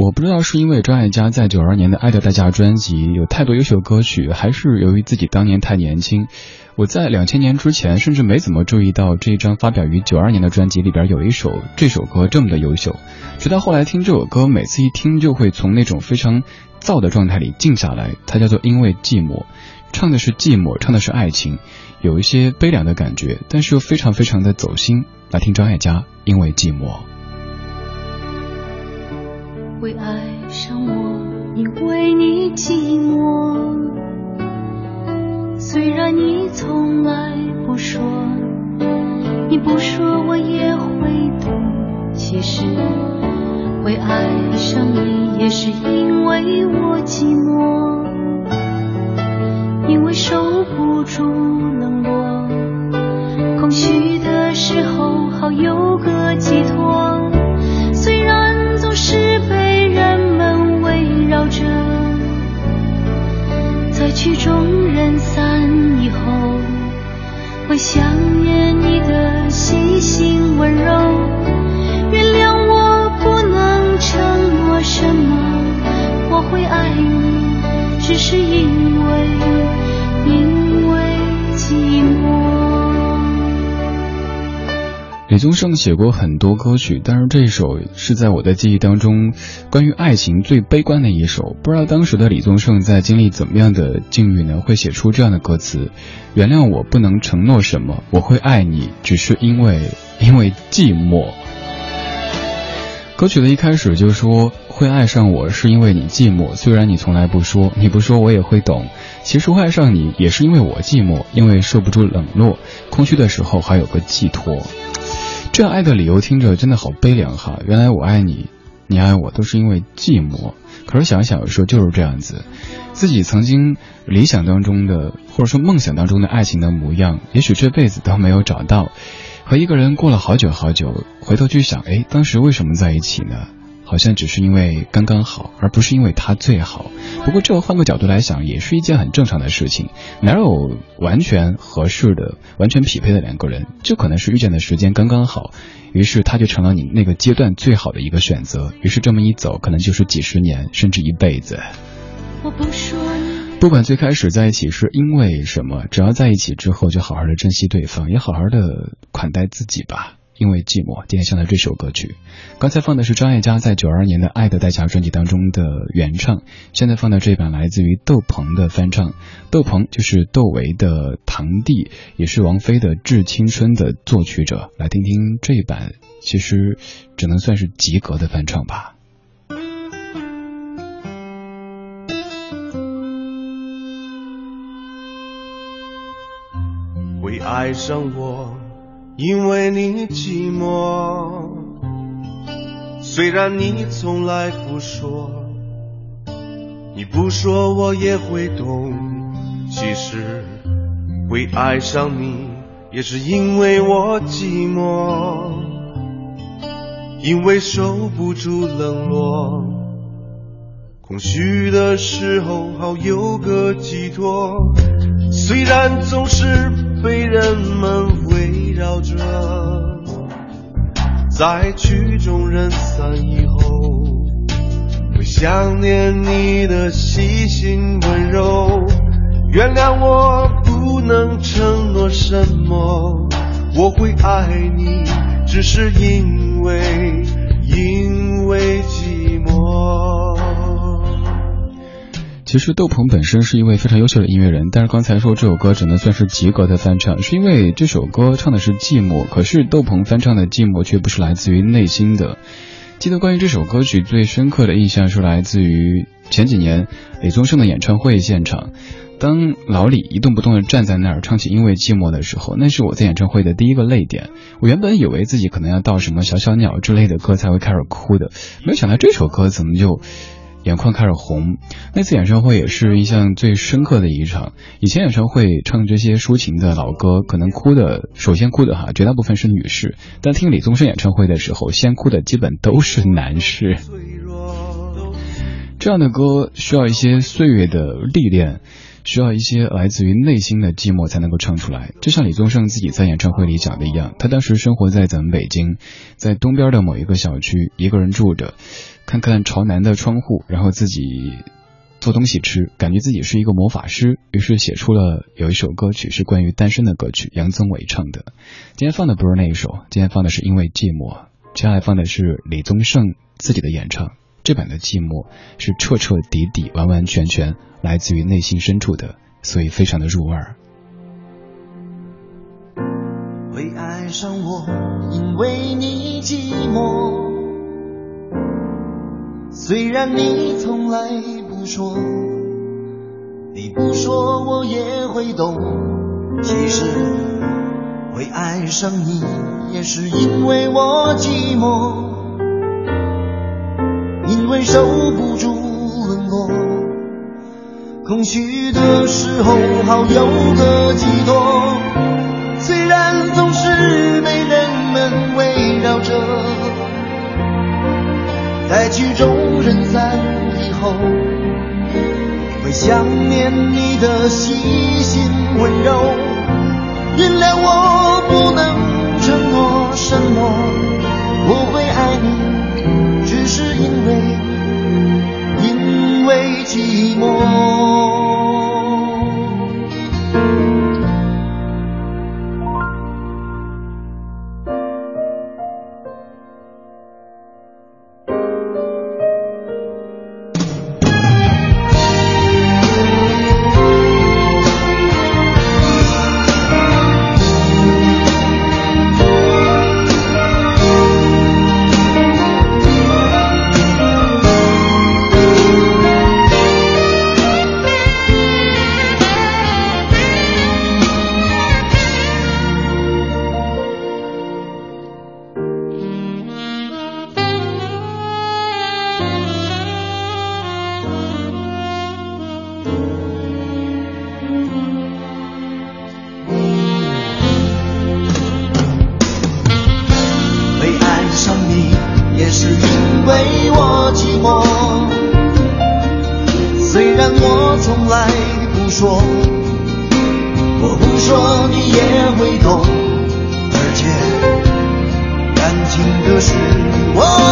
我不知道是因为张艾嘉在九二年的《爱的代价》专辑有太多优秀歌曲，还是由于自己当年太年轻。我在两千年之前甚至没怎么注意到这一张发表于九二年的专辑里边有一首这首歌这么的优秀，直到后来听这首歌，每次一听就会从那种非常燥的状态里静下来。它叫做《因为寂寞》，唱的是寂寞，唱的是爱情，有一些悲凉的感觉，但是又非常非常的走心。来听张艾嘉《因为寂寞》。会爱上我，因为你寂寞。虽然你从来不说，你不说我也会懂。其实会爱上你，也是因为我寂寞，因为受不住冷落，空虚的时候好有个寄托。想念你的细心温柔。原谅我不能承诺什么，我会爱你，只是因为，李宗盛写过很多歌曲，但是这首是在我的记忆当中关于爱情最悲观的一首。不知道当时的李宗盛在经历怎么样的境遇呢？会写出这样的歌词：原谅我不能承诺什么，我会爱你，只是因为因为寂寞。歌曲的一开始就说会爱上我是因为你寂寞，虽然你从来不说，你不说我也会懂。其实会爱上你也是因为我寂寞，因为受不住冷落，空虚的时候还有个寄托。这样爱的理由听着真的好悲凉哈！原来我爱你，你爱我都是因为寂寞。可是想想，说就是这样子，自己曾经理想当中的或者说梦想当中的爱情的模样，也许这辈子都没有找到。和一个人过了好久好久，回头去想，哎，当时为什么在一起呢？好像只是因为刚刚好，而不是因为他最好。不过这个换个角度来想，也是一件很正常的事情。哪有完全合适的、完全匹配的两个人？就可能是遇见的时间刚刚好，于是他就成了你那个阶段最好的一个选择。于是这么一走，可能就是几十年，甚至一辈子。我不说不管最开始在一起是因为什么，只要在一起之后，就好好的珍惜对方，也好好的款待自己吧。因为寂寞，今天想到这首歌曲。刚才放的是张艾嘉在九二年的《爱的代价》专辑当中的原唱，现在放的这版来自于窦鹏的翻唱。窦鹏就是窦唯的堂弟，也是王菲的《致青春》的作曲者。来听听这一版，其实只能算是及格的翻唱吧。会爱上我。因为你寂寞，虽然你从来不说，你不说我也会懂。其实会爱上你，也是因为我寂寞，因为受不住冷落，空虚的时候好有个寄托。虽然总是被人们。绕着，在曲终人散以后，会想念你的细心温柔。原谅我不能承诺什么，我会爱你，只是因为，因为寂寞。其实窦鹏本身是一位非常优秀的音乐人，但是刚才说这首歌只能算是及格的翻唱，是因为这首歌唱的是寂寞，可是窦鹏翻唱的寂寞却不是来自于内心的。记得关于这首歌曲最深刻的印象是来自于前几年李宗盛的演唱会现场。当老李一动不动地站在那儿唱起《因为寂寞》的时候，那是我在演唱会的第一个泪点。我原本以为自己可能要到什么《小小鸟》之类的歌才会开始哭的，没有想到这首歌怎么就眼眶开始红。那次演唱会也是印象最深刻的一场。以前演唱会唱这些抒情的老歌，可能哭的首先哭的哈，绝大部分是女士；但听李宗盛演唱会的时候，先哭的基本都是男士。这样的歌需要一些岁月的历练。需要一些来自于内心的寂寞才能够唱出来，就像李宗盛自己在演唱会里讲的一样，他当时生活在咱们北京，在东边的某一个小区，一个人住着，看看朝南的窗户，然后自己做东西吃，感觉自己是一个魔法师，于是写出了有一首歌曲是关于单身的歌曲，杨宗纬唱的。今天放的不是那一首，今天放的是因为寂寞，接下来放的是李宗盛自己的演唱。这版的寂寞是彻彻底底、完完全全来自于内心深处的，所以非常的入味儿。会爱上我，因为你寂寞。虽然你从来不说，你不说我也会懂。其实会爱上你，也是因为我寂寞。因为守不住冷落，空虚的时候好有个寄托。虽然总是被人们围绕着，在曲终人散以后，会想念你的细心温柔。原谅我不能承诺什么，我会爱你，寂寞。是因为我寂寞虽然我从来不说我不说你也会懂而且感情的事我